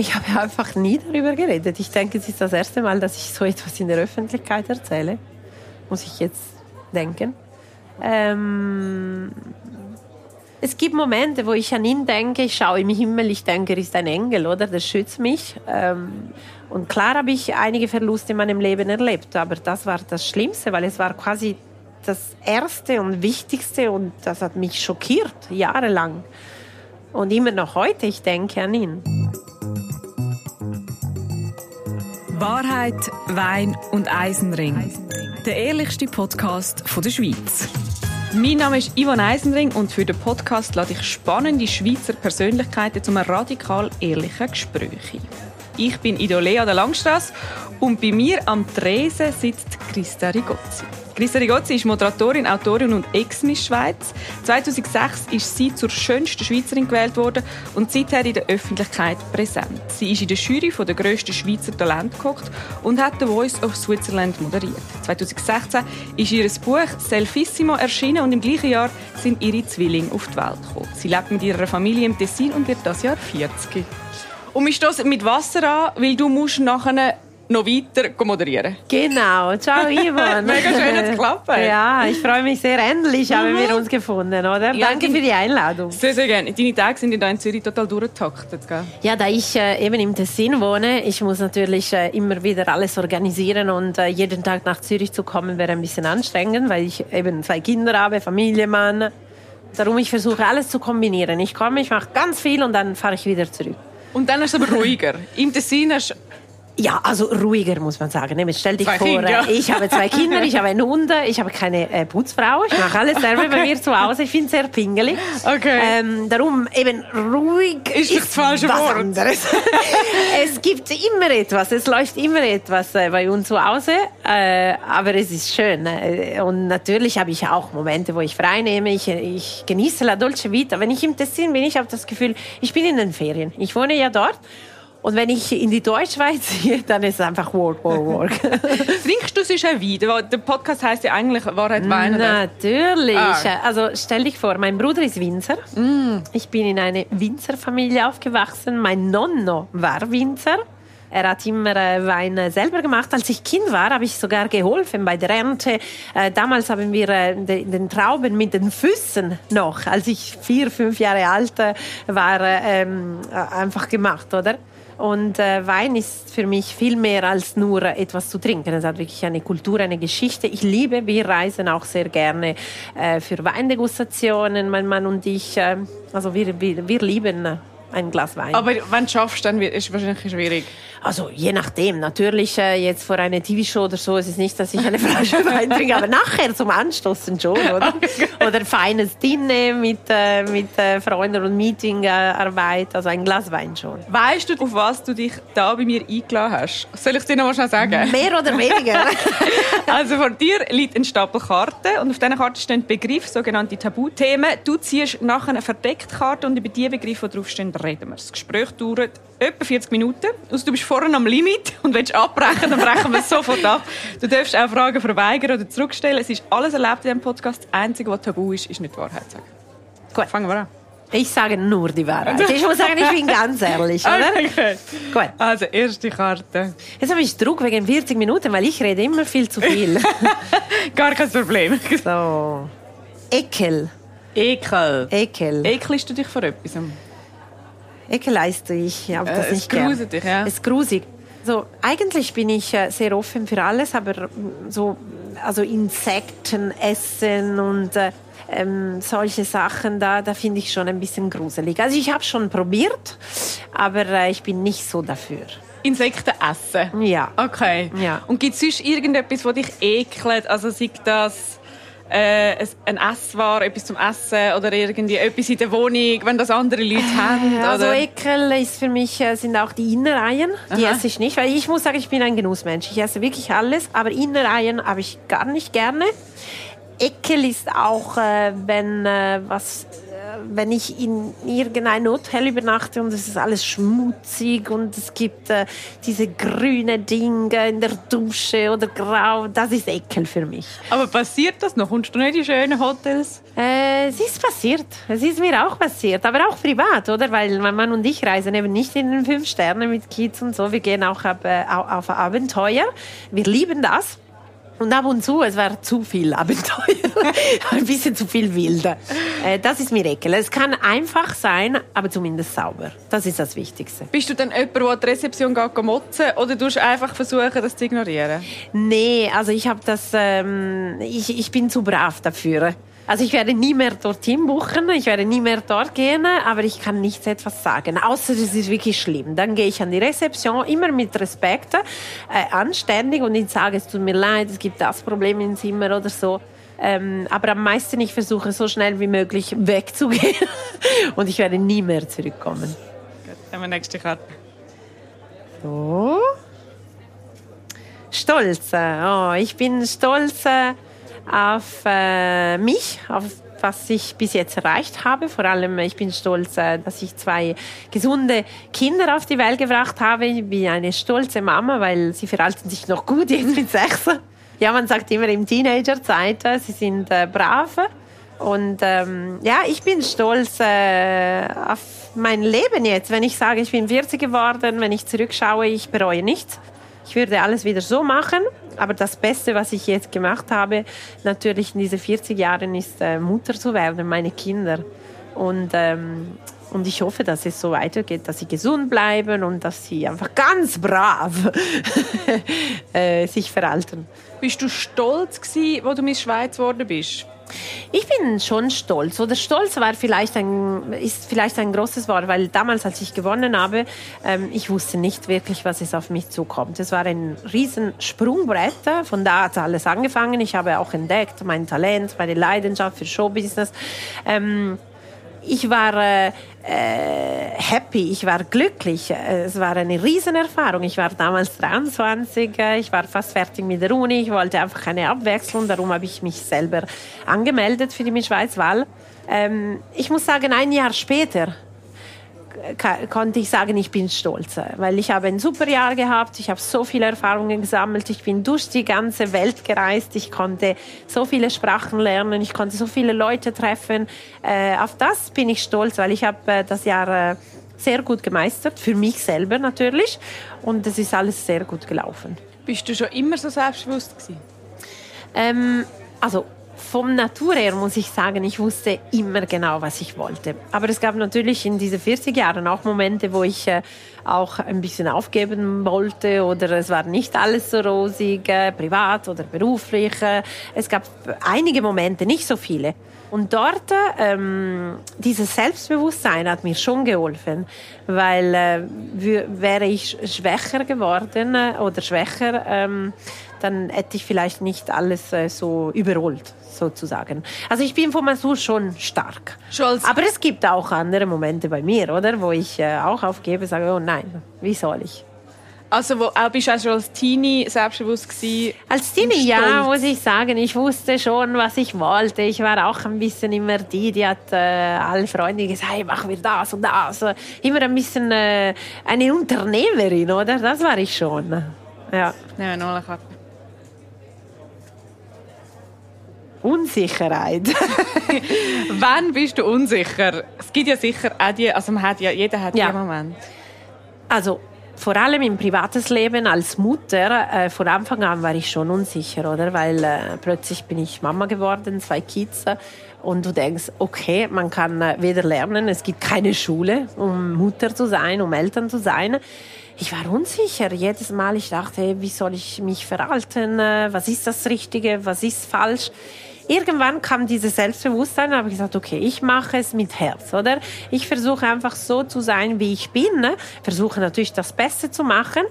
Ich habe einfach nie darüber geredet. Ich denke, es ist das erste Mal, dass ich so etwas in der Öffentlichkeit erzähle. Muss ich jetzt denken. Ähm, es gibt Momente, wo ich an ihn denke, ich schaue im Himmel, ich denke, er ist ein Engel, oder? Der schützt mich. Ähm, und klar habe ich einige Verluste in meinem Leben erlebt, aber das war das Schlimmste, weil es war quasi das Erste und Wichtigste und das hat mich schockiert, jahrelang. Und immer noch heute, ich denke an ihn. Wahrheit, Wein und Eisenring. Der ehrlichste Podcast der Schweiz. Mein Name ist Yvonne Eisenring und für den Podcast lade ich spannende Schweizer Persönlichkeiten zu einem radikal ehrlichen Gespräch ein. Ich bin Idolea der Langstrasse und bei mir am Tresen sitzt Christa Rigozzi. Christa Rigozzi ist Moderatorin, Autorin und Ex-Miss Schweiz. 2006 ist sie zur schönsten Schweizerin gewählt worden und seither in der Öffentlichkeit präsent. Sie ist in der Jury von der grössten Schweizer Talent gekocht und hat The Voice of Switzerland moderiert. 2016 ist ihr Buch Selfissimo erschienen und im gleichen Jahr sind ihre Zwillinge auf die Welt gekommen. Sie lebt mit ihrer Familie im Tessin und wird das Jahr 40. Und wir stoßen mit Wasser an, weil du musst nachher noch weiter moderieren. Genau. Ciao, Ivan. Mega schön, dass es geklappt Ja, ich freue mich sehr. Endlich haben wir uns gefunden, oder? Ja, Danke für die Einladung. Sehr, sehr gerne. Deine Tage sind in Zürich total durchgetaktet, gell? Ja, da ich äh, eben im Tessin wohne, ich muss natürlich äh, immer wieder alles organisieren und äh, jeden Tag nach Zürich zu kommen wäre ein bisschen anstrengend, weil ich eben zwei Kinder habe, Familie, Mann. Darum ich versuche alles zu kombinieren. Ich komme, ich mache ganz viel und dann fahre ich wieder zurück. Und dann ist es aber ruhiger. Im Tessin hast ja, also ruhiger muss man sagen. Jetzt stell dich zwei vor, Kinder. Äh, ich habe zwei Kinder, ich habe einen Hund, ich habe keine äh, Putzfrau, ich mache alles selber bei mir zu Hause. Ich bin sehr pingelig. Okay. Ähm, darum eben ruhig ist, ist das falsche Wort. Anderes. es gibt immer etwas, es läuft immer etwas äh, bei uns zu Hause, äh, aber es ist schön. Äh, und natürlich habe ich auch Momente, wo ich frei nehme. Ich, ich genieße la dolce vita. Wenn ich im Tessin bin, ich habe das Gefühl, ich bin in den Ferien. Ich wohne ja dort. Und wenn ich in die Deutschschweiz gehe, dann ist es einfach Work, Work, Work. Trinkst du sonst ein Wein? Der Podcast heißt ja eigentlich Wahrheit Wein. Natürlich. Ah. Also stell dich vor, mein Bruder ist Winzer. Mm. Ich bin in einer Winzerfamilie aufgewachsen. Mein Nonno war Winzer. Er hat immer äh, Wein selber gemacht. Als ich Kind war, habe ich sogar geholfen bei der Ernte. Äh, damals haben wir äh, den Trauben mit den Füßen noch, als ich vier, fünf Jahre alt war, ähm, einfach gemacht, oder? Und äh, Wein ist für mich viel mehr als nur etwas zu trinken. Es hat wirklich eine Kultur, eine Geschichte. Ich liebe, wir reisen auch sehr gerne äh, für Weindegustationen, mein Mann und ich. Äh, also wir, wir, wir lieben ein Glas Wein. Aber wenn du schaffst, dann ist es wahrscheinlich schwierig. Also je nachdem. Natürlich äh, jetzt vor einer TV-Show oder so ist es nicht, dass ich eine Flasche Wein trinke, aber nachher zum Anstoßen schon, oder? Oder feines Dinner mit, äh, mit äh, Freunden und Meetingarbeit, also ein Glas Wein schon. Weißt du, auf was du dich da bei mir eingeladen hast? Soll ich dir noch mal schnell sagen? Mehr oder weniger. also vor dir liegt ein Stapel Karten und auf diesen Karten stehen Begriffe, sogenannte Tabuthemen. Du ziehst nachher eine verdeckte Karte und über die Begriffe, die draufstehen, reden wir. Das Gespräch dauert etwa 40 Minuten. Also du bist vorne am Limit und willst abbrechen, dann brechen wir es sofort ab. Du darfst auch Fragen verweigern oder zurückstellen. Es ist alles erlebt in diesem Podcast. Das Einzige, was tabu ist, ist nicht die Wahrheit sagen. Gut. Fangen wir an. Ich sage nur die Wahrheit. Ich muss sagen, ich bin ganz ehrlich, oder? Okay. Gut. Also, erste Karte. Jetzt habe ich Druck wegen 40 Minuten, weil ich rede immer viel zu viel. Gar kein Problem. So. Ekel. Ekel. Ekel. Ekelst du dich vor etwas? Ekelleiste ich habe das äh, nicht. Es dich, ja. Es ist grusig. So, eigentlich bin ich äh, sehr offen für alles, aber mm, so, also Insekten essen und äh, ähm, solche Sachen, da, da finde ich schon ein bisschen gruselig. Also ich habe schon probiert, aber äh, ich bin nicht so dafür. Insekten essen? Ja. Okay. Ja. Und gibt es sonst irgendetwas, das dich ekelt? Also sei das äh, ein Essware, etwas zum Essen oder irgendwie etwas in der Wohnung, wenn das andere Leute äh, haben? Also Ekel ist für mich, äh, sind auch die Innereien. Die Aha. esse ich nicht, weil ich muss sagen, ich bin ein Genussmensch. Ich esse wirklich alles, aber Innereien habe ich gar nicht gerne. Ekel ist auch, äh, wenn äh, was wenn ich in irgendein Hotel übernachte und es ist alles schmutzig und es gibt äh, diese grünen Dinge in der Dusche oder grau, das ist Ekel für mich. Aber passiert das noch? Kommst du nicht in schöne Hotels? Äh, es ist passiert. Es ist mir auch passiert, aber auch privat, oder? Weil mein Mann und ich reisen eben nicht in den fünf Sterne mit Kids und so. Wir gehen auch auf, äh, auf Abenteuer. Wir lieben das. Und ab und zu, es war zu viel Abenteuer, ein bisschen zu viel Wilde. Äh, das ist mir ekel. Es kann einfach sein, aber zumindest sauber. Das ist das Wichtigste. Bist du dann jemand, der an die Rezeption geht motzen oder du einfach versuchen, das zu ignorieren? Nee, also ich habe das, ähm, ich, ich bin zu brav dafür. Also ich werde nie mehr dorthin buchen, ich werde nie mehr dort gehen, aber ich kann nichts etwas sagen, außer es ist wirklich schlimm. Dann gehe ich an die Rezeption, immer mit Respekt, äh, anständig und ich sage, es tut mir leid, es gibt das Problem im Zimmer oder so. Ähm, aber am meisten, ich versuche so schnell wie möglich wegzugehen und ich werde nie mehr zurückkommen. Gut, dann haben wir nächste Karte. So. Stolz. Oh, ich bin stolz auf äh, mich, auf was ich bis jetzt erreicht habe. Vor allem, ich bin stolz, äh, dass ich zwei gesunde Kinder auf die Welt gebracht habe. Ich bin eine stolze Mama, weil sie verhalten sich noch gut jetzt mit sechs. Ja, man sagt immer im Teenagerzeit, äh, sie sind äh, brav. Und ähm, ja, ich bin stolz äh, auf mein Leben jetzt. Wenn ich sage, ich bin 40 geworden, wenn ich zurückschaue, ich bereue nichts. Ich würde alles wieder so machen, aber das Beste, was ich jetzt gemacht habe, natürlich in diesen 40 Jahren, ist äh, Mutter zu werden, meine Kinder. Und, ähm, und ich hoffe, dass es so weitergeht, dass sie gesund bleiben und dass sie einfach ganz brav äh, sich verhalten. Bist du stolz gewesen, wo du Miss Schweiz geworden bist? Ich bin schon stolz. Oder stolz war vielleicht ein, ist vielleicht ein großes Wort, weil damals, als ich gewonnen habe, ähm, ich wusste nicht wirklich, was es auf mich zukommt. Es war ein riesen Sprungbrett. Von da hat alles angefangen. Ich habe auch entdeckt mein Talent, meine Leidenschaft für Showbusiness. Ähm, ich war äh, äh, happy, ich war glücklich. Es war eine Riesenerfahrung. Ich war damals 23, äh, ich war fast fertig mit der Uni, ich wollte einfach eine Abwechslung, darum habe ich mich selber angemeldet für die Miss Schweiz Wahl. Ähm, ich muss sagen, ein Jahr später konnte ich sagen, ich bin stolz, weil ich habe ein super Jahr gehabt, ich habe so viele Erfahrungen gesammelt, ich bin durch die ganze Welt gereist, ich konnte so viele Sprachen lernen, ich konnte so viele Leute treffen. Äh, auf das bin ich stolz, weil ich habe äh, das Jahr äh, sehr gut gemeistert, für mich selber natürlich, und es ist alles sehr gut gelaufen. Bist du schon immer so selbstbewusst gewesen? Ähm, also vom Natur her muss ich sagen, ich wusste immer genau, was ich wollte. Aber es gab natürlich in diesen 40 Jahren auch Momente, wo ich äh, auch ein bisschen aufgeben wollte oder es war nicht alles so rosig, äh, privat oder beruflich. Äh, es gab einige Momente, nicht so viele. Und dort, ähm, dieses Selbstbewusstsein hat mir schon geholfen, weil äh, wäre ich schwächer geworden äh, oder schwächer, ähm, dann hätte ich vielleicht nicht alles äh, so überholt sozusagen. Also ich bin von Mansur schon stark. Scholz. Aber es gibt auch andere Momente bei mir, oder, wo ich äh, auch aufgebe, sage, oh nein, wie soll ich? Also wo, auch bist du auch schon als Teenie selbstbewusst gewesen? Als Teenie, ja, muss ich sagen. Ich wusste schon, was ich wollte. Ich war auch ein bisschen immer die, die hat äh, alle Freunde gesagt, hey, machen wir das und das. Immer ein bisschen äh, eine Unternehmerin, oder? Das war ich schon. Ja. Ja, noch eine Karte. Unsicherheit. Wann bist du unsicher? Es gibt ja sicher auch die, also man hat ja, jeder hat ja. einen Moment. Also vor allem im privates Leben als Mutter, äh, von Anfang an war ich schon unsicher, oder? Weil äh, plötzlich bin ich Mama geworden, zwei Kids. Und du denkst, okay, man kann äh, weder lernen, es gibt keine Schule, um Mutter zu sein, um Eltern zu sein. Ich war unsicher. Jedes Mal, ich dachte, hey, wie soll ich mich verhalten? Äh, was ist das Richtige? Was ist falsch? Irgendwann kam dieses Selbstbewusstsein, habe ich gesagt, okay, ich mache es mit Herz, oder? Ich versuche einfach so zu sein, wie ich bin, ne? versuche natürlich das Beste zu machen.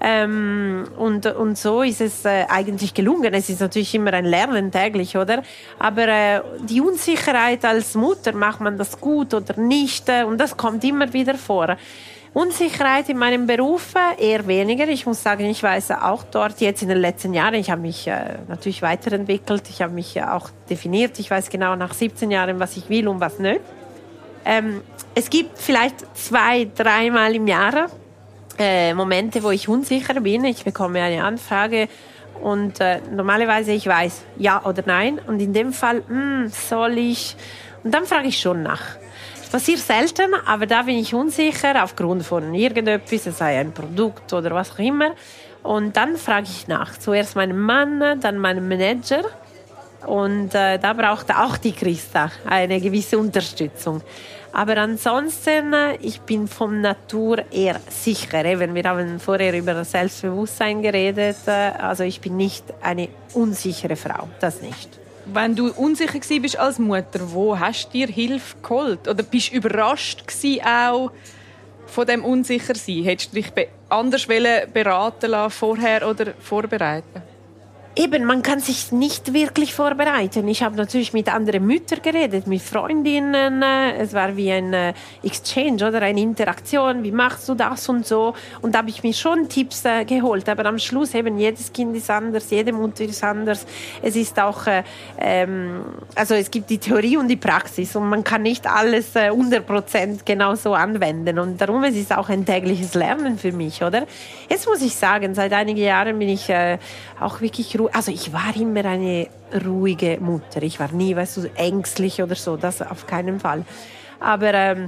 Ähm, und, und so ist es äh, eigentlich gelungen. Es ist natürlich immer ein Lernen täglich, oder? Aber äh, die Unsicherheit als Mutter, macht man das gut oder nicht? Äh, und das kommt immer wieder vor. Unsicherheit in meinem Beruf eher weniger. Ich muss sagen, ich weiß auch dort jetzt in den letzten Jahren, ich habe mich äh, natürlich weiterentwickelt, ich habe mich auch definiert. Ich weiß genau nach 17 Jahren, was ich will und was nicht. Ähm, es gibt vielleicht zwei, dreimal im Jahr äh, Momente, wo ich unsicher bin. Ich bekomme eine Anfrage und äh, normalerweise ich weiß ja oder nein. Und in dem Fall, mh, hm, soll ich? Und dann frage ich schon nach. Passiert selten, aber da bin ich unsicher aufgrund von irgendetwas, sei ein Produkt oder was auch immer. Und dann frage ich nach. Zuerst meinem Mann, dann meinem Manager. Und äh, da braucht auch die Christa eine gewisse Unterstützung. Aber ansonsten, äh, ich bin von Natur eher sicher. Eben, wir haben vorher über Selbstbewusstsein geredet. Äh, also ich bin nicht eine unsichere Frau, das nicht. Wenn du unsicher bist als Mutter, wo hast du dir Hilfe geholt? Oder bist du überrascht auch von dem Unsichersein? Hättest du dich anders beraten lassen vorher oder vorbereiten? Eben, man kann sich nicht wirklich vorbereiten. Ich habe natürlich mit anderen Müttern geredet, mit Freundinnen. Es war wie ein äh, Exchange oder eine Interaktion. Wie machst du das und so? Und da habe ich mir schon Tipps äh, geholt. Aber am Schluss eben, jedes Kind ist anders, jede Mutter ist anders. Es ist auch, äh, ähm, also es gibt die Theorie und die Praxis und man kann nicht alles äh, 100% genau so anwenden. Und darum ist es auch ein tägliches Lernen für mich, oder? Jetzt muss ich sagen, seit einigen Jahren bin ich äh, auch wirklich ruhig. Also ich war immer eine ruhige Mutter. Ich war nie, weißt du, ängstlich oder so. Das auf keinen Fall. Aber ähm,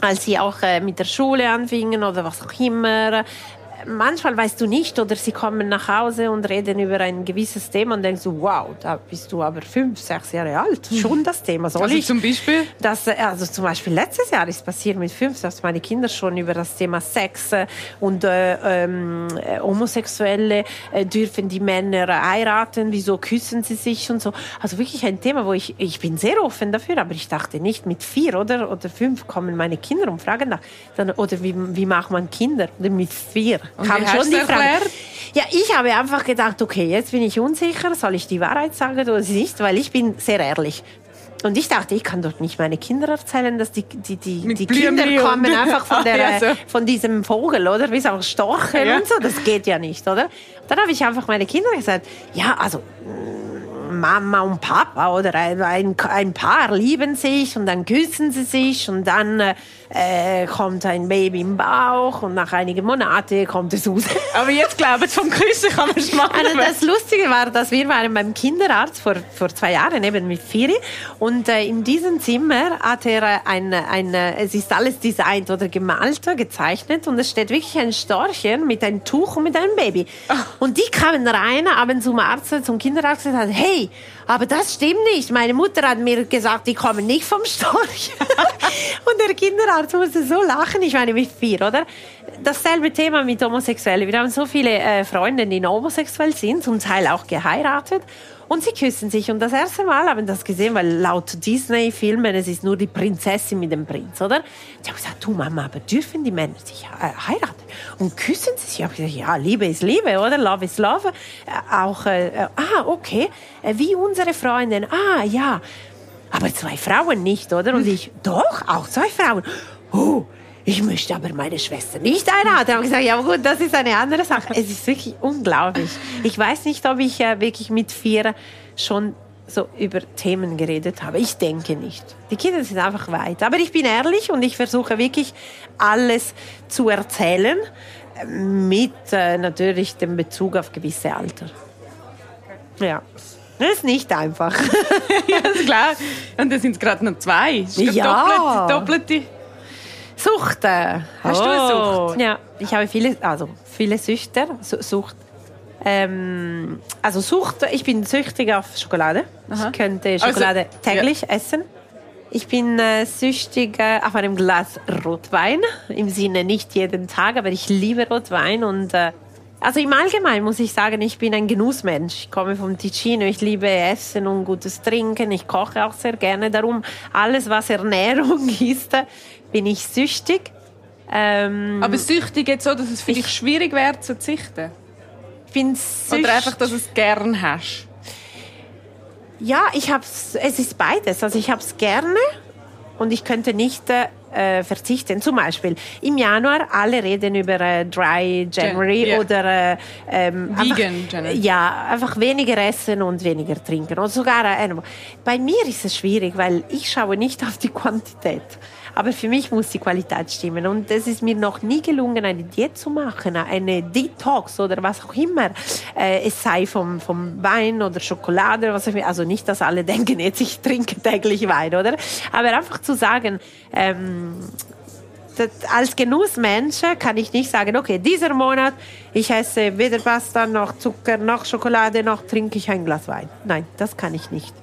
als sie auch äh, mit der Schule anfingen oder was auch immer, manchmal weißt du nicht oder sie kommen nach Hause und reden über ein gewisses Thema und denkst du, wow, da bist du aber fünf, sechs Jahre alt. Hm. Schon das Thema. Soll also ich? zum Beispiel? Das, also zum Beispiel letztes Jahr ist passiert mit fünf, dass meine Kinder schon über das Thema Sex und äh, ähm, Homosexuelle äh, dürfen die Männer heiraten, wieso küssen sie sich und so. Also wirklich ein Thema, wo ich, ich bin sehr offen dafür, aber ich dachte nicht mit vier oder, oder fünf kommen meine Kinder und fragen nach. Dann, oder wie, wie macht man Kinder? Oder mit vier. Und kam schon die Frage. Ja, ich habe einfach gedacht, okay, jetzt bin ich unsicher, soll ich die Wahrheit sagen oder nicht, weil ich bin sehr ehrlich. Und ich dachte, ich kann doch nicht meine Kinder erzählen, dass die, die, die, die Kinder kommen einfach von, der, so. von diesem Vogel, oder? Wie auch Storchen ja. und so. Das geht ja nicht, oder? Dann habe ich einfach meine Kinder gesagt, ja, also Mama und Papa oder ein, ein, Paar lieben sich und dann küssen sie sich und dann äh, kommt ein Baby im Bauch und nach einigen Monaten kommt es raus. Aber jetzt glauben Sie, vom Küssen kann man schmacken. Also das Lustige war, dass wir waren beim Kinderarzt vor, vor zwei Jahren eben mit Firi und äh, in diesem Zimmer hat er ein, ein, es ist alles designt oder gemalt, gezeichnet und es steht wirklich ein Storchen mit einem Tuch und mit einem Baby. Und die kamen rein, abends zum Arzt, zum Kinderarzt und gesagt, hey, aber das stimmt nicht. Meine Mutter hat mir gesagt, die kommen nicht vom Storch. und der Kinderarzt musste so lachen. Ich meine, mit vier, oder? Dasselbe Thema mit Homosexuellen. Wir haben so viele äh, Freunde, die homosexuell sind, zum Teil auch geheiratet. Und sie küssen sich. Und das erste Mal haben wir das gesehen, weil laut Disney-Filmen, es ist nur die Prinzessin mit dem Prinz, oder? Ich habe gesagt, du Mama, aber dürfen die Männer sich äh, heiraten? Und küssen sie sich? Ich habe gesagt, ja, Liebe ist Liebe, oder? Love is Love. Äh, auch, äh, äh ah, okay. Wie unsere Freundin. Ah, ja. Aber zwei Frauen nicht, oder? Und ich, doch, auch zwei Frauen. Oh, ich möchte aber meine Schwester nicht einladen. Ich habe gesagt, ja gut, das ist eine andere Sache. Es ist wirklich unglaublich. Ich weiß nicht, ob ich äh, wirklich mit vier schon so über Themen geredet habe. Ich denke nicht. Die Kinder sind einfach weit. Aber ich bin ehrlich und ich versuche wirklich alles zu erzählen mit äh, natürlich dem Bezug auf gewisse Alter. Ja. Das ist nicht einfach. ja, ist klar. Und da sind es gerade noch zwei. Das ist ja. doppelte, doppelte Sucht. Hast oh. du eine Sucht? Ja, ich habe viele, also viele Süchte. Sucht. Ähm, also Sucht, ich bin süchtig auf Schokolade. Aha. Ich könnte also, Schokolade also, täglich ja. essen. Ich bin äh, süchtig äh, auf einem Glas Rotwein. Im Sinne nicht jeden Tag, aber ich liebe Rotwein und äh, also im Allgemeinen muss ich sagen, ich bin ein Genussmensch. Ich komme vom Ticino, ich liebe Essen und gutes Trinken. Ich koche auch sehr gerne. Darum alles, was Ernährung ist, bin ich süchtig. Ähm, Aber süchtig jetzt so, dass es für dich schwierig wäre zu verzichten? Ich bin süchtig. Oder einfach, dass du es gern hast? Ja, ich hab's, es ist beides. Also ich habe es gerne und ich könnte nicht äh, verzichten. Zum Beispiel im Januar, alle reden über äh, Dry January Gen yeah. oder äh, ähm, Vegan einfach, January. Ja, einfach weniger essen und weniger trinken. Und sogar äh, bei mir ist es schwierig, weil ich schaue nicht auf die Quantität. Aber für mich muss die Qualität stimmen. Und es ist mir noch nie gelungen, eine Diät zu machen, eine Detox oder was auch immer. Äh, es sei vom, vom Wein oder Schokolade, was auch immer. Also nicht, dass alle denken, jetzt ich trinke täglich Wein, oder? Aber einfach zu sagen, ähm, als Genussmensch kann ich nicht sagen, okay, dieser Monat, ich esse weder Pasta noch Zucker noch Schokolade noch trinke ich ein Glas Wein. Nein, das kann ich nicht.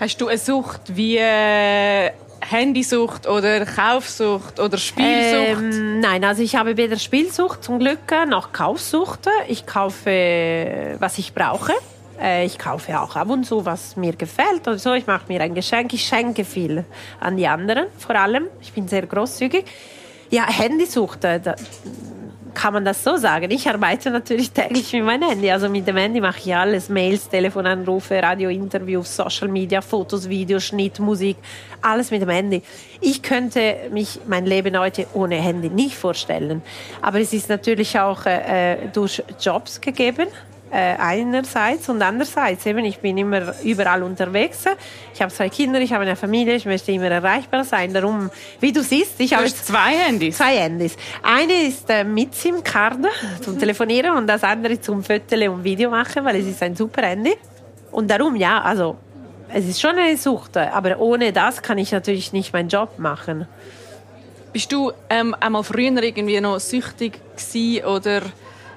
Hast du eine Sucht wie äh, Handysucht oder Kaufsucht oder Spielsucht? Ähm, nein, also ich habe weder Spielsucht zum Glück noch Kaufsucht. Ich kaufe, was ich brauche. Äh, ich kaufe auch ab und zu, was mir gefällt oder so. Ich mache mir ein Geschenk. Ich schenke viel an die anderen, vor allem. Ich bin sehr großzügig. Ja, Handysucht, da kann man das so sagen. Ich arbeite natürlich täglich mit meinem Handy. Also mit dem Handy mache ich alles. Mails, Telefonanrufe, Radiointerviews, Social Media, Fotos, Videos, Schnitt, Musik. Alles mit dem Handy. Ich könnte mich mein Leben heute ohne Handy nicht vorstellen. Aber es ist natürlich auch äh, durch Jobs gegeben äh, einerseits und andererseits eben, ich bin immer überall unterwegs. Ich habe zwei Kinder, ich habe eine Familie, ich möchte immer erreichbar sein. Darum, wie du siehst, ich habe zwei Handys. Zwei Handys. Eine ist äh, mit SIM-Karte zum Telefonieren und das andere zum Fotos und Video machen, weil es ist ein super Handy. Und darum, ja, also es ist schon eine Sucht, aber ohne das kann ich natürlich nicht meinen Job machen. Bist du ähm, einmal früher irgendwie noch süchtig gewesen oder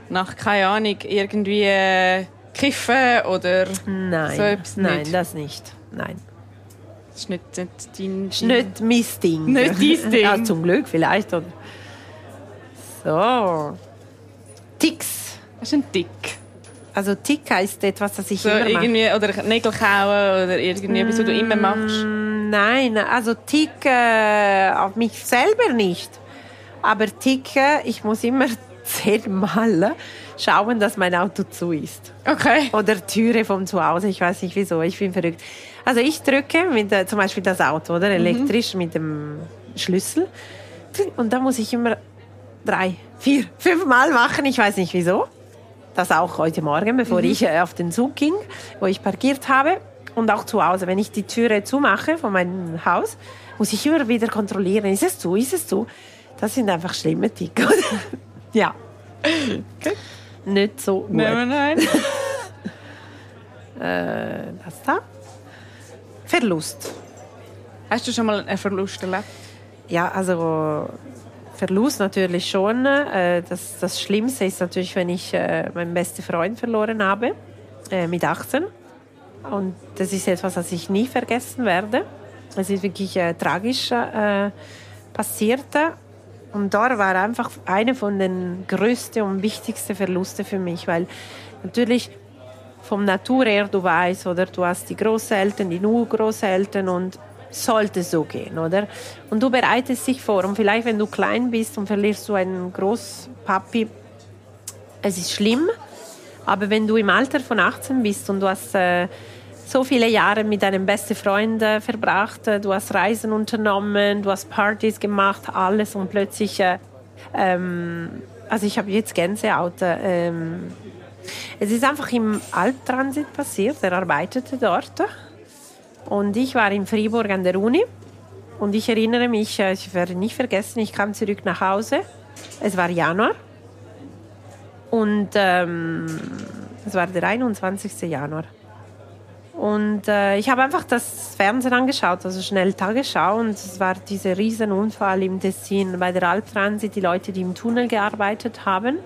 nach, keine Ahnung, irgendwie äh, kiffen oder nein, so etwas Nein, nicht. das nicht. Nein. Das ist nicht, nicht dein... Das ist nicht mein Ding. Nicht dein Ding. Ja, zum Glück vielleicht. Oder? So. Ticks. Was ist ein Tick? Also Tick heisst etwas, das ich so immer irgendwie, mache. Oder Nägel kauen oder irgendwie, mm, was du immer machst? Nein, also Tick äh, auf mich selber nicht. Aber Tick, ich muss immer zehnmal schauen, dass mein Auto zu ist. Okay. Oder Türe vom Zuhause, ich weiß nicht wieso, ich bin verrückt. Also ich drücke mit, äh, zum Beispiel das Auto, oder? Mhm. Elektrisch mhm. mit dem Schlüssel. Und da muss ich immer drei, vier, fünf Mal machen, ich weiß nicht wieso. Das auch heute Morgen, bevor mhm. ich äh, auf den Zug ging, wo ich parkiert habe. Und auch zu Hause, wenn ich die Türe zumache von meinem Haus, muss ich immer wieder kontrollieren, ist es zu, ist es zu. Das sind einfach schlimme Tick. Ja. Okay. Nicht so gut. Nein, nein. äh, das da. Verlust. Hast du schon mal einen Verlust erlebt? Ja, also Verlust natürlich schon. Äh, das, das Schlimmste ist natürlich, wenn ich äh, meinen besten Freund verloren habe, äh, mit 18. Und das ist etwas, das ich nie vergessen werde. Es ist wirklich äh, tragisch äh, passiert. Und da war einfach eine von den größten und wichtigsten Verlusten für mich, weil natürlich vom Natur her du weißt, oder du hast die Großeltern, die Urgroßeltern und sollte so gehen, oder? Und du bereitest dich vor und vielleicht, wenn du klein bist und verlierst du einen Großpapi, es ist schlimm, aber wenn du im Alter von 18 bist und du hast äh, so viele Jahre mit deinen besten Freunden verbracht, du hast Reisen unternommen, du hast Partys gemacht, alles und plötzlich, äh, ähm, also ich habe jetzt Gänsehaut. Ähm, es ist einfach im Albtransit passiert, er arbeitete dort und ich war in Fribourg an der Uni und ich erinnere mich, äh, ich werde nicht vergessen, ich kam zurück nach Hause, es war Januar und ähm, es war der 21. Januar. Und äh, ich habe einfach das Fernsehen angeschaut, also schnell Tagesschau. Und es war dieser Riesenunfall im Tessin bei der Alptransit, die Leute, die im Tunnel gearbeitet haben.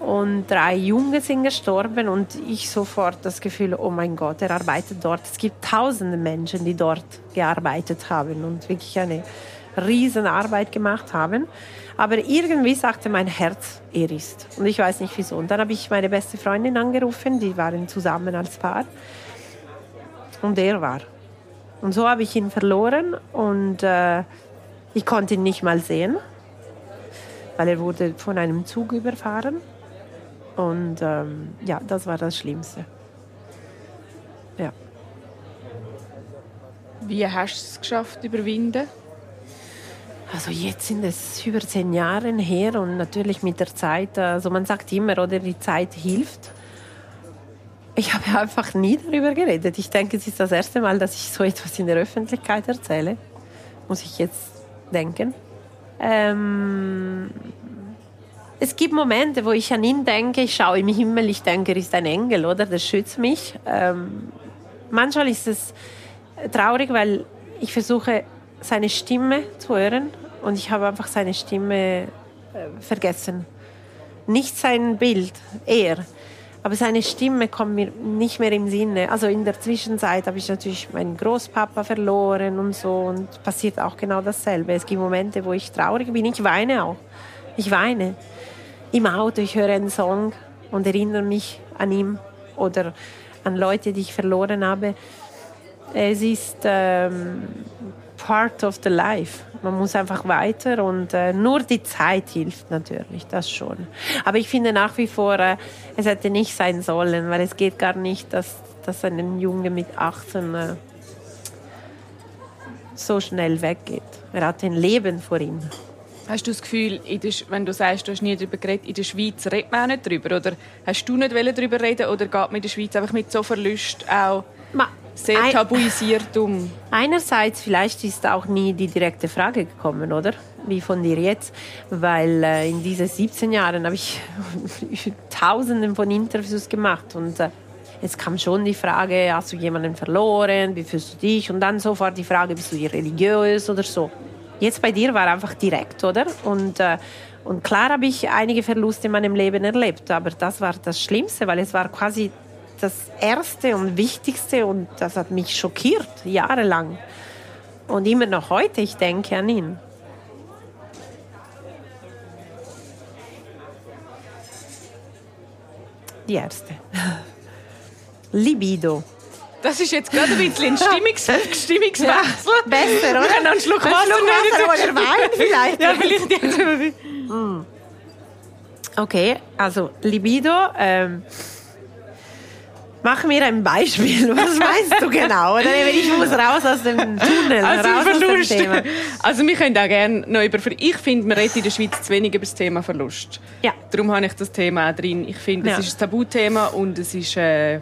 Und drei Junge sind gestorben und ich sofort das Gefühl, oh mein Gott, er arbeitet dort. Es gibt tausende Menschen, die dort gearbeitet haben und wirklich eine Riesenarbeit gemacht haben. Aber irgendwie sagte mein Herz, er ist. Und ich weiß nicht wieso. Und dann habe ich meine beste Freundin angerufen, die waren zusammen als Paar und er war. Und so habe ich ihn verloren und äh, ich konnte ihn nicht mal sehen, weil er wurde von einem Zug überfahren. Und ähm, ja, das war das Schlimmste. Ja. Wie hast du es geschafft, überwinden? Also jetzt sind es über zehn Jahre her und natürlich mit der Zeit, also man sagt immer, oder die Zeit hilft. Ich habe einfach nie darüber geredet. Ich denke, es ist das erste Mal, dass ich so etwas in der Öffentlichkeit erzähle. Muss ich jetzt denken. Ähm, es gibt Momente, wo ich an ihn denke, ich schaue im Himmel, ich denke, er ist ein Engel, oder? Der schützt mich. Ähm, manchmal ist es traurig, weil ich versuche, seine Stimme zu hören und ich habe einfach seine Stimme äh, vergessen. Nicht sein Bild, er. Aber seine Stimme kommt mir nicht mehr im Sinne. Also in der Zwischenzeit habe ich natürlich meinen Großpapa verloren und so und passiert auch genau dasselbe. Es gibt Momente, wo ich traurig bin. Ich weine auch. Ich weine. Im Auto, ich höre einen Song und erinnere mich an ihn oder an Leute, die ich verloren habe. Es ist ähm, part of the life. Man muss einfach weiter und äh, nur die Zeit hilft natürlich, das schon. Aber ich finde nach wie vor, äh, es hätte nicht sein sollen, weil es geht gar nicht, dass, dass ein Junge mit 18 äh, so schnell weggeht. Er hat ein Leben vor ihm. Hast du das Gefühl, wenn du sagst, du hast nie darüber geredet, in der Schweiz redet man auch nicht darüber? Oder hast du nicht darüber reden oder geht man in der Schweiz einfach mit so Verlust auch Ma, sehr ein, tabuisiert um? Einerseits, vielleicht ist auch nie die direkte Frage gekommen, oder? Wie von dir jetzt. Weil äh, in diesen 17 Jahren habe ich Tausenden von Interviews gemacht und äh, es kam schon die Frage, hast du jemanden verloren, wie fühlst du dich? Und dann sofort die Frage, bist du religiös oder so. Jetzt bei dir war einfach direkt, oder? Und, äh, und klar habe ich einige Verluste in meinem Leben erlebt, aber das war das Schlimmste, weil es war quasi das Erste und Wichtigste und das hat mich schockiert, jahrelang. Und immer noch heute, ich denke an ihn. Die erste. Libido. Das ist jetzt gerade ein bisschen ein Stimmungs Stimmungswechsel. Ja, besser, oder? Wir können noch einen Schluck Wasser, Schluck Wasser oder Wein vielleicht. ja, vielleicht jetzt. Mm. Okay, also Libido. Ähm, Mach mir ein Beispiel. Was meinst du genau? Oder ich muss raus aus dem Tunnel. Also, raus Verlust. Also wir können auch gerne noch über... Ich finde, man redet in der Schweiz zu wenig über das Thema Verlust. Ja. Darum habe ich das Thema auch drin. Ich finde, ja. es ist ein Tabuthema und es ist... Äh,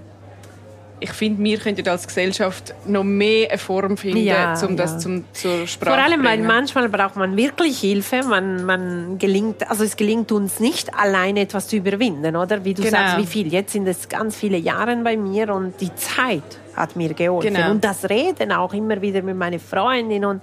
ich finde, wir könnten als Gesellschaft noch mehr eine Form finden, ja, um das ja. zum, zur Sprache Vor allem, weil manchmal braucht man wirklich Hilfe. Man, man gelingt, also es gelingt uns nicht alleine etwas zu überwinden, oder? Wie du genau. sagst, wie viel. Jetzt sind es ganz viele Jahre bei mir und die Zeit hat mir geholfen. Genau. Und das Reden auch immer wieder mit meiner Freundin und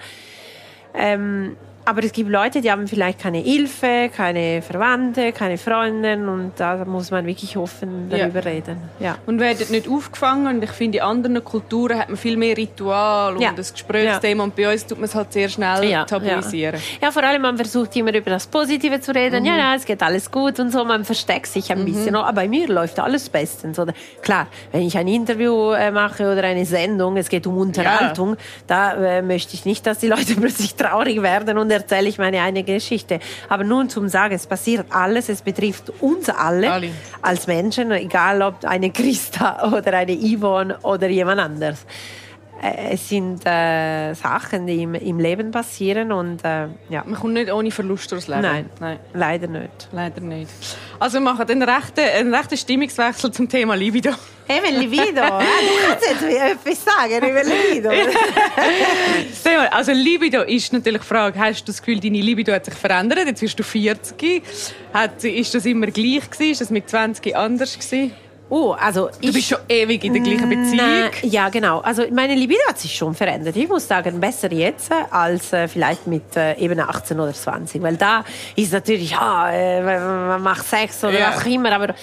ähm, aber es gibt Leute, die haben vielleicht keine Hilfe, keine Verwandte, keine Freunde und da muss man wirklich offen darüber ja. reden. Ja. Und werden nicht aufgefangen und ich finde, in anderen Kulturen hat man viel mehr Ritual und ja. das Gesprächsthema und bei uns tut man es halt sehr schnell ja. tabuisieren. Ja. vor allem man versucht immer über das Positive zu reden. Mhm. Ja, ja, es geht alles gut und so, man versteckt sich ein mhm. bisschen. Aber bei mir läuft alles bestens. Oder? Klar, wenn ich ein Interview äh, mache oder eine Sendung, es geht um Unterhaltung, da äh, möchte ich nicht, dass die Leute plötzlich traurig werden und erzähle ich meine eine Geschichte. Aber nun zum Sagen, es passiert alles, es betrifft uns alle, alle. als Menschen, egal ob eine Christa oder eine Yvonne oder jemand anderes. Äh, es sind äh, Sachen, die im, im, Leben passieren und äh, ja. Man kommt nicht ohne Verlust durchs Leben. Nein, Nein. leider nicht. Leider nicht. Also wir machen einen rechten, einen rechten Stimmungswechsel zum Thema Libido. Libido, ah, du kannst jetzt etwas sagen über Libido. also Libido ist natürlich die Frage, hast du das Gefühl, deine Libido hat sich verändert? Jetzt bist du 40. Hat, ist das immer gleich gewesen? Ist das mit 20 anders gewesen? Oh, also du ich, bist schon ewig in der gleichen Beziehung. Na, ja, genau. Also meine Libido hat sich schon verändert. Ich muss sagen, besser jetzt als äh, vielleicht mit äh, eben 18 oder 20. Weil da ist natürlich, ah, äh, man macht Sex oder ja. was auch immer, aber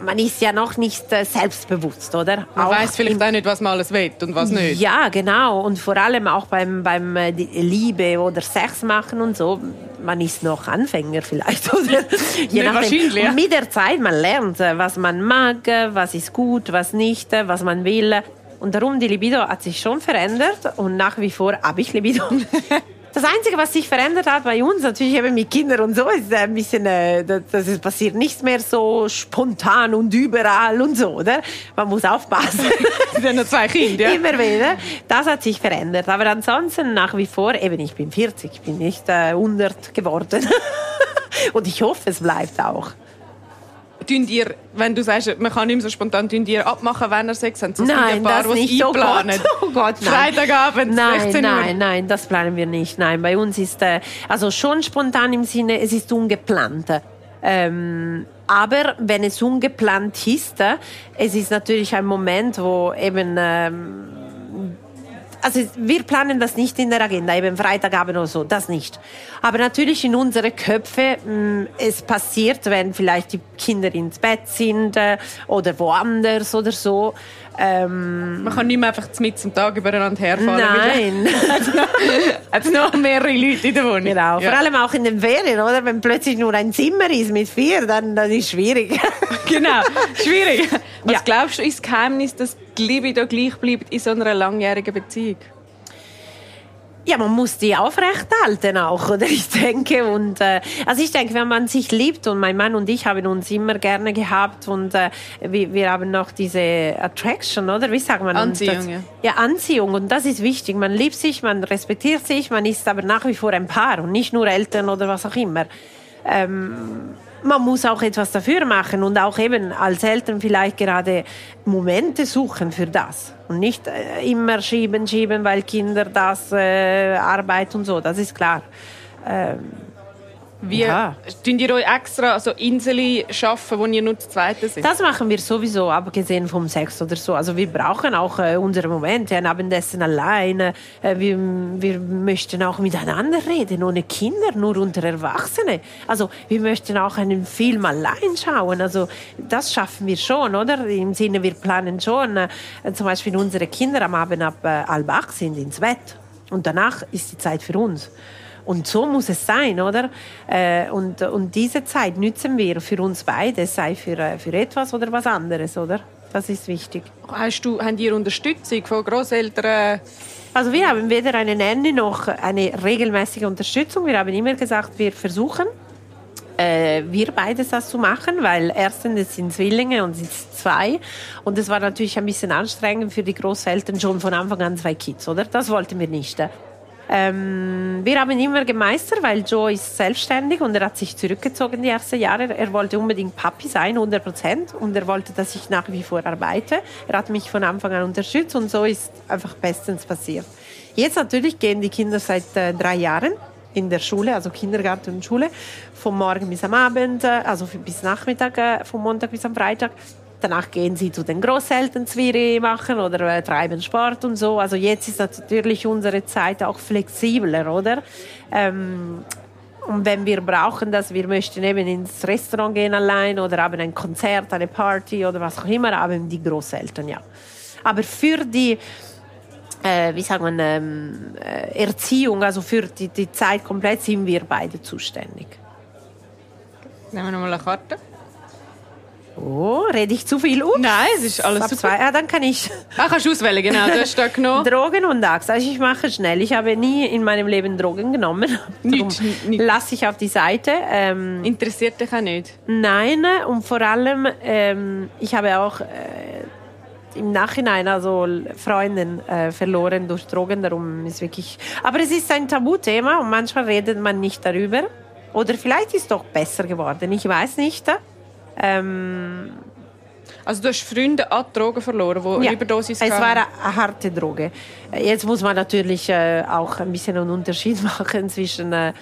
man ist ja noch nicht äh, selbstbewusst, oder? Man auch weiß vielleicht auch nicht, was man alles will und was nicht. Ja, genau. Und vor allem auch beim, beim äh, Liebe oder Sex machen und so. Man ist noch Anfänger vielleicht, oder? Je nachdem. Und mit der Zeit, man lernt, äh, was man mag, äh, was ist gut, was nicht, was man will. Und darum, die Libido hat sich schon verändert und nach wie vor habe ich Libido. Das Einzige, was sich verändert hat bei uns, natürlich eben mit Kindern und so, ist ein bisschen, äh, das, ist passiert nichts mehr so spontan und überall und so, oder? Man muss aufpassen. Es sind nur zwei Kinder, ja. Immer wieder. Das hat sich verändert. Aber ansonsten nach wie vor, eben, ich bin 40, ich bin nicht äh, 100 geworden. und ich hoffe, es bleibt auch. Tun ihr, wenn du sagst, man kann nicht mehr so spontan, tun ihr abmachen, wenn er Sex hat? So, nein, paar, das nicht. Oh Gott, oh Gott, nein. Freitagabend, nein, 16 Uhr. Nein, nein, das planen wir nicht. Nein, bei uns ist, äh, also schon spontan im Sinne, es ist ungeplant. Ähm, aber wenn es ungeplant ist, äh, es ist natürlich ein Moment, wo eben ähm, also wir planen das nicht in der Agenda, eben Freitagabend oder so, das nicht. Aber natürlich in unsere Köpfe, mh, mm, es passiert, wenn vielleicht die Kinder ins Bett sind äh, oder woanders oder so. Ähm, Man kann nicht mehr einfach mit zum Tag übereinander herfahren. Nein. Hat noch mehrere Leute in der Wohnung. Genau, ja. vor allem auch in den Ferien, oder? Wenn plötzlich nur ein Zimmer ist mit vier, dann das ist schwierig. genau, schwierig. Was ja. glaubst du, ist das Geheimnis, dass die Liebe gleich bleibt in so einer langjährigen Beziehung? Ja, man muss die aufrechthalten auch, oder? Ich denke und äh, also ich denke, wenn man sich liebt und mein Mann und ich haben uns immer gerne gehabt und äh, wir, wir haben noch diese Attraction, oder? Wie sagt man? Anziehung. Das, ja, Anziehung und das ist wichtig. Man liebt sich, man respektiert sich, man ist aber nach wie vor ein Paar und nicht nur Eltern oder was auch immer. Ähm, man muss auch etwas dafür machen und auch eben als Eltern vielleicht gerade Momente suchen für das und nicht äh, immer schieben, schieben, weil Kinder das äh, Arbeit und so, das ist klar. Ähm, wie tun ihr euch extra so Inseln schaffen, wo ihr nur zu zweit seid? Das machen wir sowieso, abgesehen vom Sex oder so. Also wir brauchen auch äh, unsere Momente, ein Abendessen alleine. Äh, wir, wir möchten auch miteinander reden, ohne Kinder, nur unter Erwachsene. Also wir möchten auch einen Film allein schauen. Also das schaffen wir schon, oder? Im Sinne, wir planen schon, äh, zum Beispiel unsere Kinder am Abend ab äh, halb acht sind ins Bett. Und danach ist die Zeit für uns. Und so muss es sein, oder? Äh, und, und diese Zeit nützen wir für uns beide, sei für, äh, für etwas oder was anderes, oder? Das ist wichtig. Hast du, habt ihr Unterstützung von Großeltern? Also wir haben weder eine Nanny noch eine regelmäßige Unterstützung. Wir haben immer gesagt, wir versuchen, äh, wir beides das zu machen, weil erstens sind Zwillinge und sind zwei und es war natürlich ein bisschen anstrengend für die Großeltern schon von Anfang an zwei Kids, oder? Das wollten wir nicht. Ähm, wir haben immer gemeistert, weil Joe ist selbstständig und er hat sich zurückgezogen die ersten Jahre. Er wollte unbedingt Papi sein, 100 Prozent, und er wollte, dass ich nach wie vor arbeite. Er hat mich von Anfang an unterstützt und so ist einfach bestens passiert. Jetzt natürlich gehen die Kinder seit äh, drei Jahren in der Schule, also Kindergarten und Schule, vom Morgen bis am Abend, äh, also bis Nachmittag, äh, vom Montag bis am Freitag. Danach gehen sie zu den Großeltern Zwiri machen oder äh, treiben Sport und so. Also jetzt ist natürlich unsere Zeit auch flexibler, oder? Ähm, und wenn wir brauchen das, wir möchten eben ins Restaurant gehen allein oder haben ein Konzert, eine Party oder was auch immer, haben die Großeltern, ja. Aber für die, äh, wie sagt man, ähm, äh, Erziehung, also für die, die Zeit komplett, sind wir beide zuständig. Nehmen wir nochmal eine Karte. Oh, rede ich zu viel um? Nein, es ist alles super. Zwei. Ja, dann kann ich. Ah, kannst du auswählen, genau. Du hast da genommen. Drogen und Axt. Also ich mache schnell. Ich habe nie in meinem Leben Drogen genommen. Nicht, nicht. Lasse ich auf die Seite. Ähm, Interessiert dich auch nicht? Nein, und vor allem, ähm, ich habe auch äh, im Nachhinein also Freundin äh, verloren durch Drogen. Darum ist wirklich. Aber es ist ein Tabuthema und manchmal redet man nicht darüber. Oder vielleicht ist es doch besser geworden. Ich weiß nicht. Ähm, also du hast Freunde an Drogen verloren, die ja, Überdosis hatten? es war eine harte Droge. Jetzt muss man natürlich äh, auch ein bisschen einen Unterschied machen zwischen äh,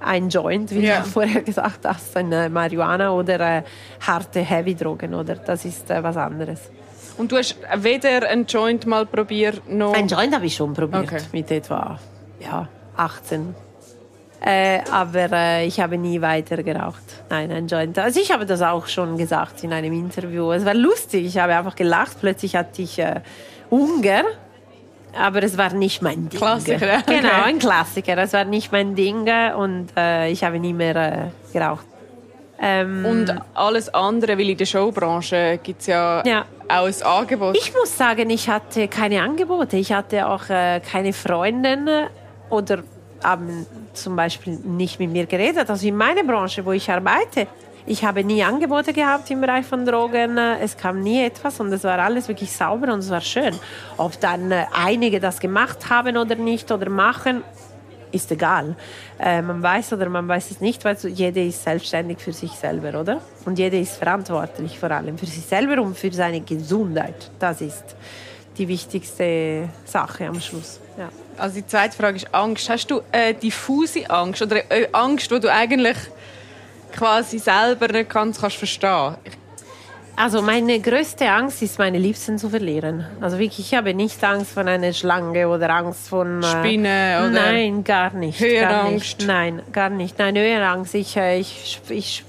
ein Joint, wie ja. du vorher gesagt hast, eine Marihuana oder äh, harte Heavy-Drogen. Oder? Das ist äh, was anderes. Und du hast weder ein Joint mal probiert noch... Ein Joint habe ich schon probiert, okay. mit etwa ja, 18 äh, aber äh, ich habe nie weiter geraucht. Nein, ein Joint. Also ich habe das auch schon gesagt in einem Interview. Es war lustig. Ich habe einfach gelacht. Plötzlich hatte ich äh, Hunger. Aber es war nicht mein Ding. Klassiker. Okay. Genau, ein Klassiker. Es war nicht mein Ding und äh, ich habe nie mehr äh, geraucht. Ähm, und alles andere, weil in der Showbranche gibt es ja, ja, auch ein Angebot. Ich muss sagen, ich hatte keine Angebote. Ich hatte auch äh, keine Freundin oder haben zum Beispiel nicht mit mir geredet. Also in meiner Branche, wo ich arbeite, ich habe nie Angebote gehabt im Bereich von Drogen. Es kam nie etwas und es war alles wirklich sauber und es war schön. Ob dann äh, einige das gemacht haben oder nicht oder machen, ist egal. Äh, man weiß oder man weiß es nicht, weil jeder ist selbstständig für sich selber, oder? Und jeder ist verantwortlich vor allem für sich selber und für seine Gesundheit. Das ist die wichtigste Sache am Schluss. Ja. Also die zweite Frage ist Angst. Hast du äh, diffuse Angst oder äh, Angst, wo du eigentlich quasi selber nicht ganz kannst verstehen? Also meine größte Angst ist, meine Liebsten zu verlieren. Also wirklich, ich habe nicht Angst von einer Schlange oder Angst von... Äh, Spinne oder... Nein, gar nicht. Höhenangst? Gar Nein, gar nicht. Nein, Höhenangst. Ich, äh, ich, ich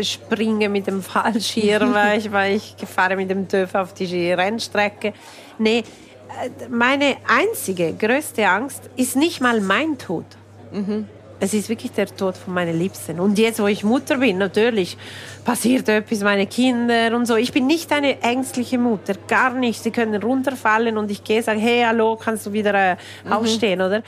springe mit dem Fallschirm, weil ich, weil ich fahre mit dem TÜV auf die Rennstrecke. Nee, äh, meine einzige größte Angst ist nicht mal mein Tod. Mhm es ist wirklich der Tod von meinen Liebsten. Und jetzt, wo ich Mutter bin, natürlich passiert etwas meine Kinder und so. Ich bin nicht eine ängstliche Mutter, gar nicht. Sie können runterfallen und ich gehe sagen, hey, hallo, kannst du wieder äh, mhm. aufstehen, oder?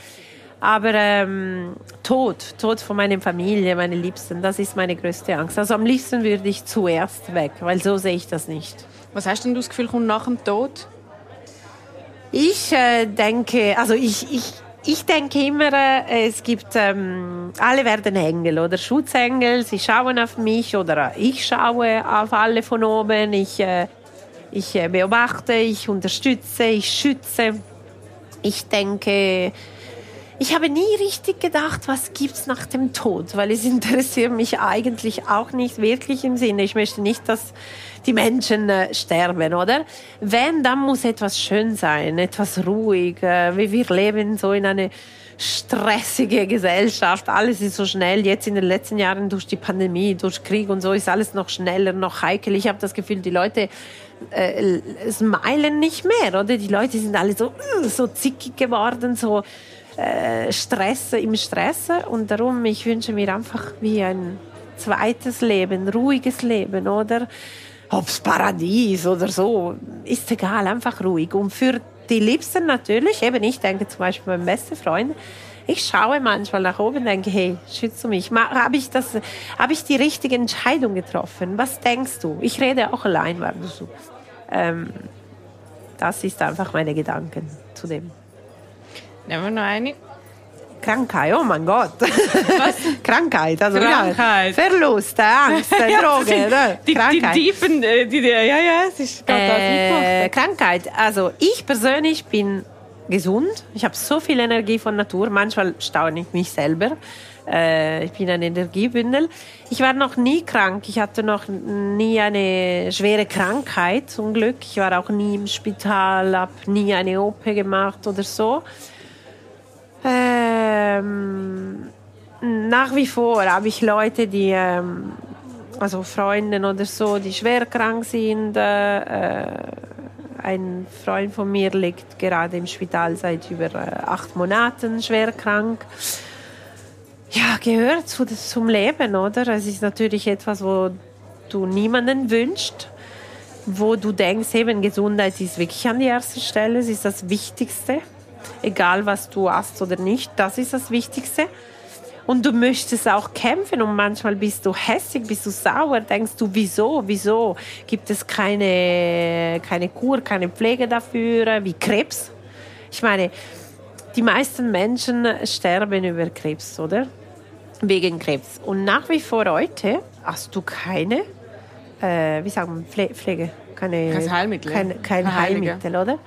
Aber ähm, Tod, Tod von meiner Familie, meine Liebsten, das ist meine größte Angst. Also am liebsten würde ich zuerst weg, weil so sehe ich das nicht. Was hast denn du das Gefühl, kommt nach dem Tod? Ich äh, denke, also ich, ich ich denke immer, äh, es gibt, ähm, alle werden Engel oder Schutzengel, sie schauen auf mich oder ich schaue auf alle von oben, ich, äh, ich äh, beobachte, ich unterstütze, ich schütze. Ich denke, ich habe nie richtig gedacht, was gibt's nach dem Tod, weil es interessiert mich eigentlich auch nicht wirklich im Sinne. Ich möchte nicht, dass die Menschen äh, sterben, oder? Wenn, dann muss etwas schön sein, etwas ruhig. Äh, wie wir leben so in einer stressige Gesellschaft. Alles ist so schnell. Jetzt in den letzten Jahren durch die Pandemie, durch Krieg und so ist alles noch schneller, noch heikel. Ich habe das Gefühl, die Leute äh, smilen nicht mehr, oder? Die Leute sind alle so, uh, so zickig geworden, so äh, Stress im Stress. Und darum, ich wünsche mir einfach wie ein zweites Leben, ruhiges Leben, oder? Ob's Paradies oder so, ist egal, einfach ruhig. Und für die Liebsten natürlich, eben ich denke zum Beispiel mein bester Freund, ich schaue manchmal nach oben und denke, hey, schütze mich. Habe ich, das, hab ich die richtige Entscheidung getroffen? Was denkst du? Ich rede auch allein, suchst. Ähm, das ist einfach meine Gedanken zu dem. Nehmen wir noch eine. Krankheit, oh mein Gott. Was? Krankheit, also Krankheit. Ja, Verlust, Angst, ja, Droge, oder? Die, Krankheit. Die tiefen, äh, die, die, ja, ja, es ist äh, Krankheit, also ich persönlich bin gesund. Ich habe so viel Energie von Natur. Manchmal staune ich mich selber. Äh, ich bin ein Energiebündel. Ich war noch nie krank. Ich hatte noch nie eine schwere Krankheit, zum Glück. Ich war auch nie im Spital, habe nie eine OP gemacht oder so. Ähm, nach wie vor habe ich Leute, die, ähm, also Freunde oder so, die schwer krank sind. Äh, ein Freund von mir liegt gerade im Spital seit über äh, acht Monaten schwer krank. Ja, gehört zu, zum Leben, oder? Es ist natürlich etwas, wo du niemanden wünschst, wo du denkst, eben Gesundheit ist wirklich an die erste Stelle, es ist das Wichtigste egal was du hast oder nicht. Das ist das Wichtigste. Und du möchtest auch kämpfen und manchmal bist du hässig, bist du sauer, denkst du, wieso, wieso gibt es keine, keine Kur, keine Pflege dafür, wie Krebs. Ich meine, die meisten Menschen sterben über Krebs, oder? Wegen Krebs. Und nach wie vor heute hast du keine, äh, wie sagen wir, Pflege, keine, kein Heilmittel, kein, kein Heilmittel, oder?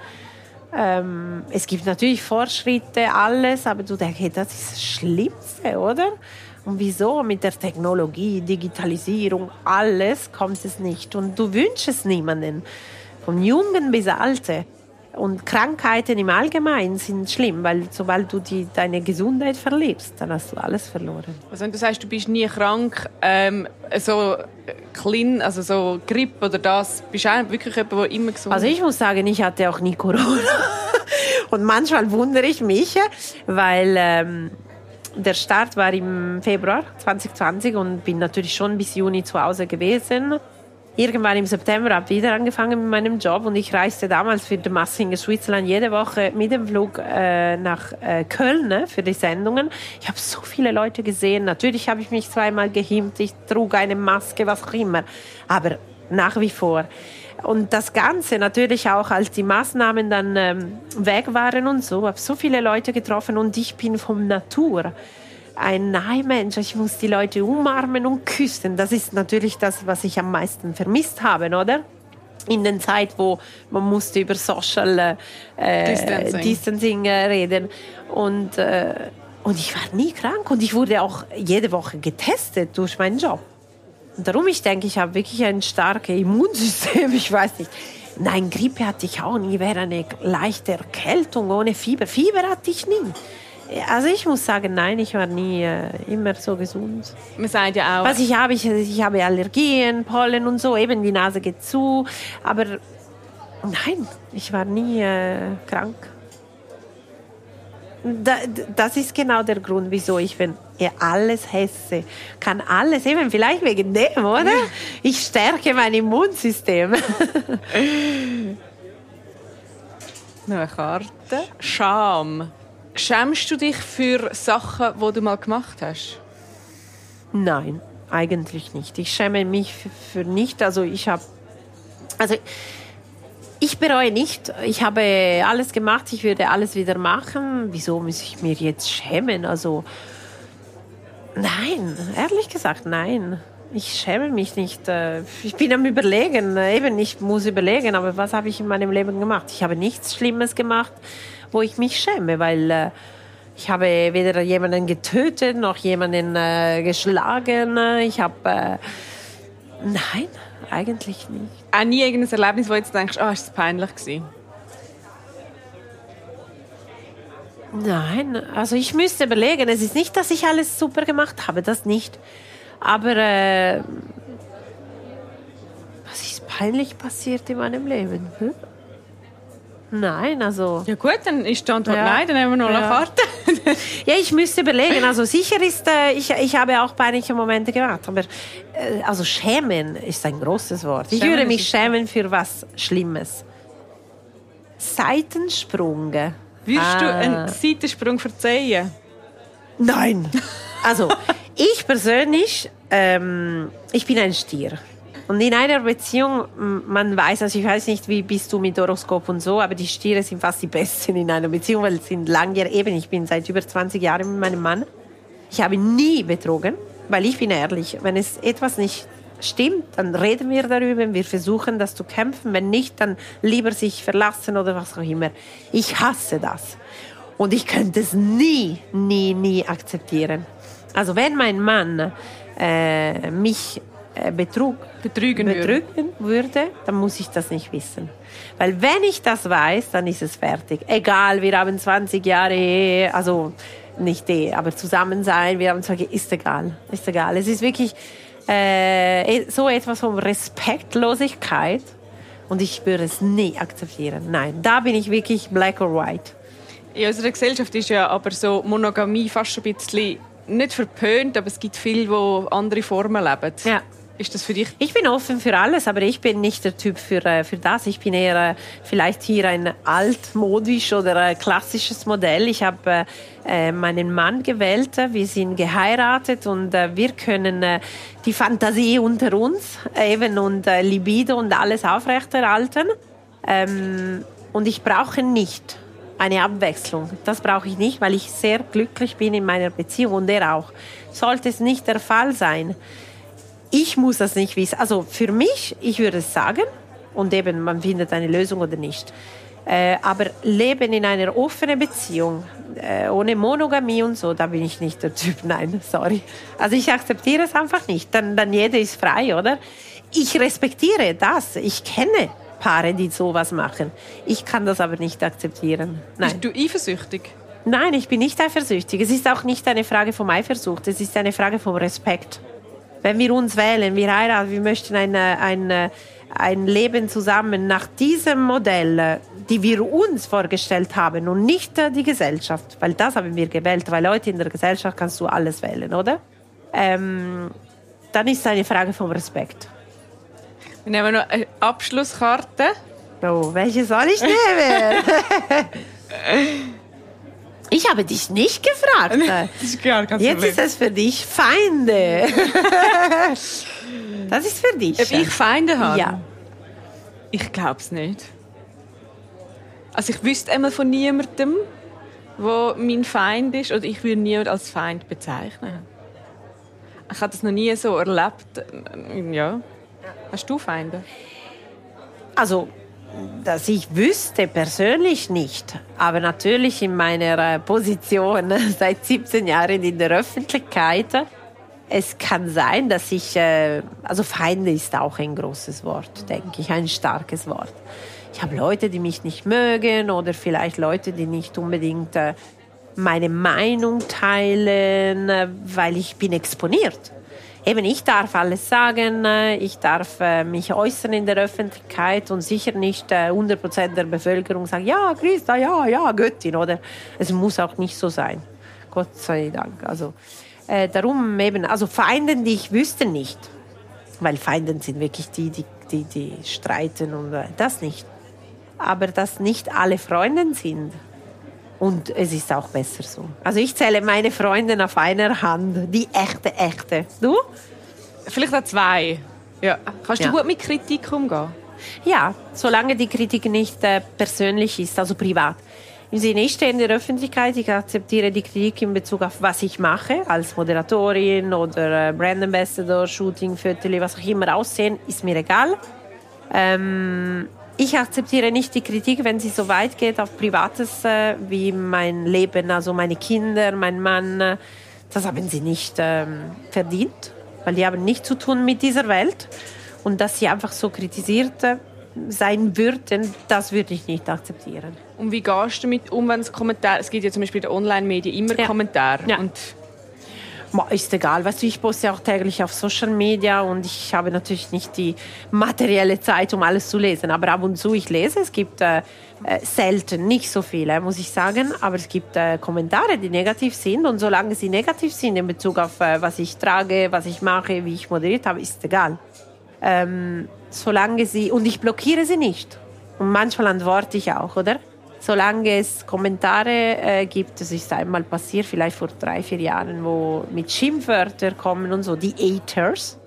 Ähm, es gibt natürlich Fortschritte, alles, aber du denkst, hey, das ist das Schlimmste, oder? Und wieso? Mit der Technologie, Digitalisierung, alles kommt es nicht. Und du wünschst es niemanden, von Jungen bis Alte. Und Krankheiten im Allgemeinen sind schlimm, weil sobald du die, deine Gesundheit verlierst, dann hast du alles verloren. Also wenn du sagst, du bist nie krank, ähm, so klein, also so Grippe oder das, bist du wirklich jemand, der immer gesund Also ich muss sagen, ich hatte auch nie Corona. Und manchmal wundere ich mich, weil ähm, der Start war im Februar 2020 und bin natürlich schon bis Juni zu Hause gewesen irgendwann im September habe ich wieder angefangen mit meinem Job und ich reiste damals für The Massinger Switzerland jede Woche mit dem Flug äh, nach äh, Köln ne, für die Sendungen. Ich habe so viele Leute gesehen. Natürlich habe ich mich zweimal gehimmt, ich trug eine Maske, was auch immer. Aber nach wie vor. Und das Ganze natürlich auch, als die Maßnahmen dann ähm, weg waren und so, habe so viele Leute getroffen und ich bin von Natur ein Mensch. Ich muss die Leute umarmen und küssen. Das ist natürlich das, was ich am meisten vermisst habe, oder? in der Zeit, wo man musste über Social äh, Distancing, Distancing äh, reden und äh, und ich war nie krank und ich wurde auch jede Woche getestet durch meinen Job. Und darum ich denke, ich habe wirklich ein starkes Immunsystem. Ich weiß nicht. Nein, Grippe hatte ich auch nie. Wäre eine leichte Erkältung ohne Fieber. Fieber hatte ich nie. Also ich muss sagen, nein, ich war nie äh, immer so gesund. Man sagt ja auch. Was ich habe, ich, ich habe Allergien, Pollen und so, eben die Nase geht zu. Aber nein, ich war nie äh, krank. Da, das ist genau der Grund, wieso ich, wenn ich alles hesse, kann alles, eben vielleicht wegen dem, oder? Ich stärke mein Immunsystem. Noch eine Karte. Scham. Schämst du dich für Sachen, die du mal gemacht hast? Nein, eigentlich nicht. Ich schäme mich für, für nicht. Also ich habe, also ich bereue nicht. Ich habe alles gemacht. Ich würde alles wieder machen. Wieso muss ich mir jetzt schämen? Also nein, ehrlich gesagt, nein. Ich schäme mich nicht. Äh, ich bin am Überlegen. Eben, ich muss überlegen, aber was habe ich in meinem Leben gemacht? Ich habe nichts Schlimmes gemacht wo ich mich schäme, weil äh, ich habe weder jemanden getötet noch jemanden äh, geschlagen. Ich habe äh, nein, eigentlich nicht. Auch nie irgendein Erlebnis, wo du jetzt denkst, oh, ist das peinlich gewesen? Nein, also ich müsste überlegen. Es ist nicht, dass ich alles super gemacht habe, das nicht. Aber äh, was ist peinlich passiert in meinem Leben? Hm? Nein, also. Ja gut, dann ist die Antwort ja. nein, dann haben wir noch ja. eine Karte. ja, ich müsste überlegen. Also sicher ist, äh, ich, ich habe auch peinliche Momente gemacht, aber äh, also schämen ist ein großes Wort. Ich würde mich schämen für was Schlimmes. Seitensprung. Würdest ah. du einen Seitensprung verzeihen? Nein. Also ich persönlich, ähm, ich bin ein Stier. Und in einer Beziehung, man weiß, also ich weiß nicht, wie bist du mit Horoskop und so, aber die Stiere sind fast die Besten in einer Beziehung, weil sie sind langjährig. Eben, ich bin seit über 20 Jahren mit meinem Mann. Ich habe nie betrogen, weil ich bin ehrlich. Wenn es etwas nicht stimmt, dann reden wir darüber, wir versuchen das zu kämpfen. Wenn nicht, dann lieber sich verlassen oder was auch immer. Ich hasse das. Und ich könnte es nie, nie, nie akzeptieren. Also wenn mein Mann äh, mich Betrug betrügen, betrügen würde. würde, dann muss ich das nicht wissen. Weil wenn ich das weiß, dann ist es fertig. Egal, wir haben 20 Jahre also nicht Ehe, aber zusammen sein, wir haben 20, ist egal, ist egal. Es ist wirklich äh, e, so etwas von Respektlosigkeit und ich würde es nie akzeptieren. Nein, da bin ich wirklich black or white. In unserer Gesellschaft ist ja aber so Monogamie fast ein bisschen nicht verpönt, aber es gibt viele, die andere Formen leben. Ja. Ist das für dich? Ich bin offen für alles, aber ich bin nicht der Typ für, äh, für das. Ich bin eher äh, vielleicht hier ein altmodisch oder klassisches Modell. Ich habe äh, meinen Mann gewählt, wir sind geheiratet und wir können die Fantasie unter uns eben und Libido und alles aufrechterhalten. Ähm, und ich brauche nicht eine Abwechslung. Das brauche ich nicht, weil ich sehr glücklich bin in meiner Beziehung und er auch. Sollte es nicht der Fall sein, ich muss das nicht wissen. Also für mich, ich würde es sagen und eben, man findet eine Lösung oder nicht. Äh, aber Leben in einer offenen Beziehung, äh, ohne Monogamie und so, da bin ich nicht der Typ. Nein, sorry. Also ich akzeptiere es einfach nicht. Dann, dann jeder ist frei, oder? Ich respektiere das. Ich kenne Paare, die sowas machen. Ich kann das aber nicht akzeptieren. Nein. Bist du eifersüchtig? Nein, ich bin nicht eifersüchtig. Es ist auch nicht eine Frage vom Eifersucht. Es ist eine Frage vom Respekt. Wenn wir uns wählen, wir heiraten, wir möchten ein, ein, ein Leben zusammen nach diesem Modell, die wir uns vorgestellt haben und nicht die Gesellschaft, weil das haben wir gewählt, weil Leute in der Gesellschaft kannst du alles wählen, oder? Ähm, dann ist es eine Frage vom Respekt. Wir nehmen noch eine Abschlusskarte. Oh, welche soll ich nehmen? Ich habe dich nicht gefragt. Jetzt ist es für dich Feinde. Das ist für dich. Ob ich Feinde habe? Ja. Ich glaube es nicht. Also ich wüsste einmal von niemandem, wo mein Feind ist, oder ich würde niemanden als Feind bezeichnen. Ich habe das noch nie so erlebt. Ja. Hast du Feinde? Also, dass ich wüsste persönlich nicht, aber natürlich in meiner äh, Position seit 17 Jahren in der Öffentlichkeit, es kann sein, dass ich, äh, also Feinde ist auch ein großes Wort, denke ich, ein starkes Wort. Ich habe Leute, die mich nicht mögen oder vielleicht Leute, die nicht unbedingt äh, meine Meinung teilen, weil ich bin exponiert eben ich darf alles sagen, äh, ich darf äh, mich äußern in der Öffentlichkeit und sicher nicht 100% äh, der Bevölkerung sagen, ja, Christa, ja, ja, Göttin, oder? Es muss auch nicht so sein. Gott sei Dank. Also, äh, darum eben, also Feinden, die ich wüsste nicht. Weil Feinden sind wirklich die, die, die, die streiten und das nicht. Aber dass nicht alle Freunde sind, und es ist auch besser so. Also ich zähle meine Freunde auf einer Hand. Die echte, echte. Du? Vielleicht auch zwei. Ja. Kannst du ja. gut mit Kritik umgehen? Ja, solange die Kritik nicht äh, persönlich ist, also privat. Im Sinne, ich stehe in der Öffentlichkeit, ich akzeptiere die Kritik in Bezug auf was ich mache, als Moderatorin oder äh, Brand Ambassador, Shooting, Viertel, was auch immer aussehen, ist mir egal. Ähm, ich akzeptiere nicht die Kritik, wenn sie so weit geht auf Privates äh, wie mein Leben, also meine Kinder, mein Mann. Äh, das haben sie nicht ähm, verdient, weil die haben nichts zu tun mit dieser Welt. Und dass sie einfach so kritisiert äh, sein würden, das würde ich nicht akzeptieren. Und wie gehst du damit um, wenn es Kommentare, es gibt ja zum Beispiel in den Online-Medien immer ja. Kommentare ja. und ist egal, weißt du, ich poste auch täglich auf Social Media und ich habe natürlich nicht die materielle Zeit, um alles zu lesen, aber ab und zu ich lese. Es gibt äh, äh, selten, nicht so viele, muss ich sagen, aber es gibt äh, Kommentare, die negativ sind und solange sie negativ sind in Bezug auf äh, was ich trage, was ich mache, wie ich moderiert habe, ist egal. Ähm, solange sie und ich blockiere sie nicht und manchmal antworte ich auch, oder? Solange es Kommentare äh, gibt, das ist einmal passiert, vielleicht vor drei, vier Jahren, wo mit Schimpfwörtern kommen und so, die Haters,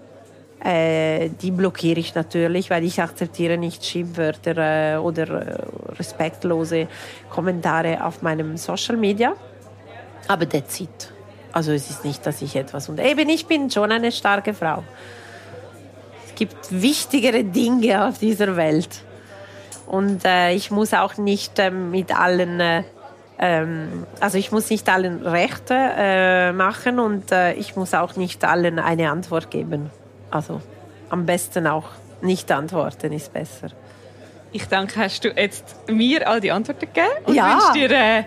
äh, die blockiere ich natürlich, weil ich akzeptiere nicht Schimpfwörter äh, oder äh, respektlose Kommentare auf meinem Social Media. Aber that's it. Also es ist nicht, dass ich etwas und eben ich bin schon eine starke Frau. Es gibt wichtigere Dinge auf dieser Welt. Und äh, ich muss auch nicht äh, mit allen, äh, ähm, also ich muss nicht allen Rechte äh, machen und äh, ich muss auch nicht allen eine Antwort geben. Also am besten auch nicht antworten ist besser. Ich danke, hast du jetzt mir all die Antworten gegeben und ja. wünsche dir äh,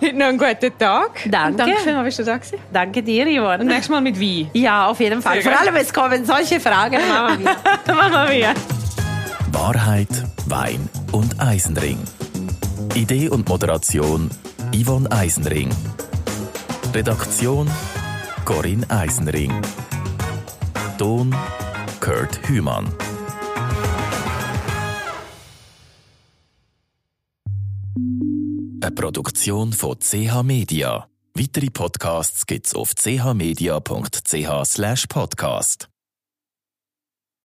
heute noch einen guten Tag. Danke. Und danke vielmals, bist du da gewesen. Danke dir, Yvonne. Und nächstes Mal mit Wein. Ja, auf jeden Fall. Vor allem, es kommen solche Fragen. Machen wir. machen wir. Wahrheit, Wein und Eisenring. Idee und Moderation Yvonne Eisenring. Redaktion Corinne Eisenring. Ton Kurt Hümann. Eine Produktion von CH Media. Weitere Podcasts gibt's auf chmedia.ch/podcast.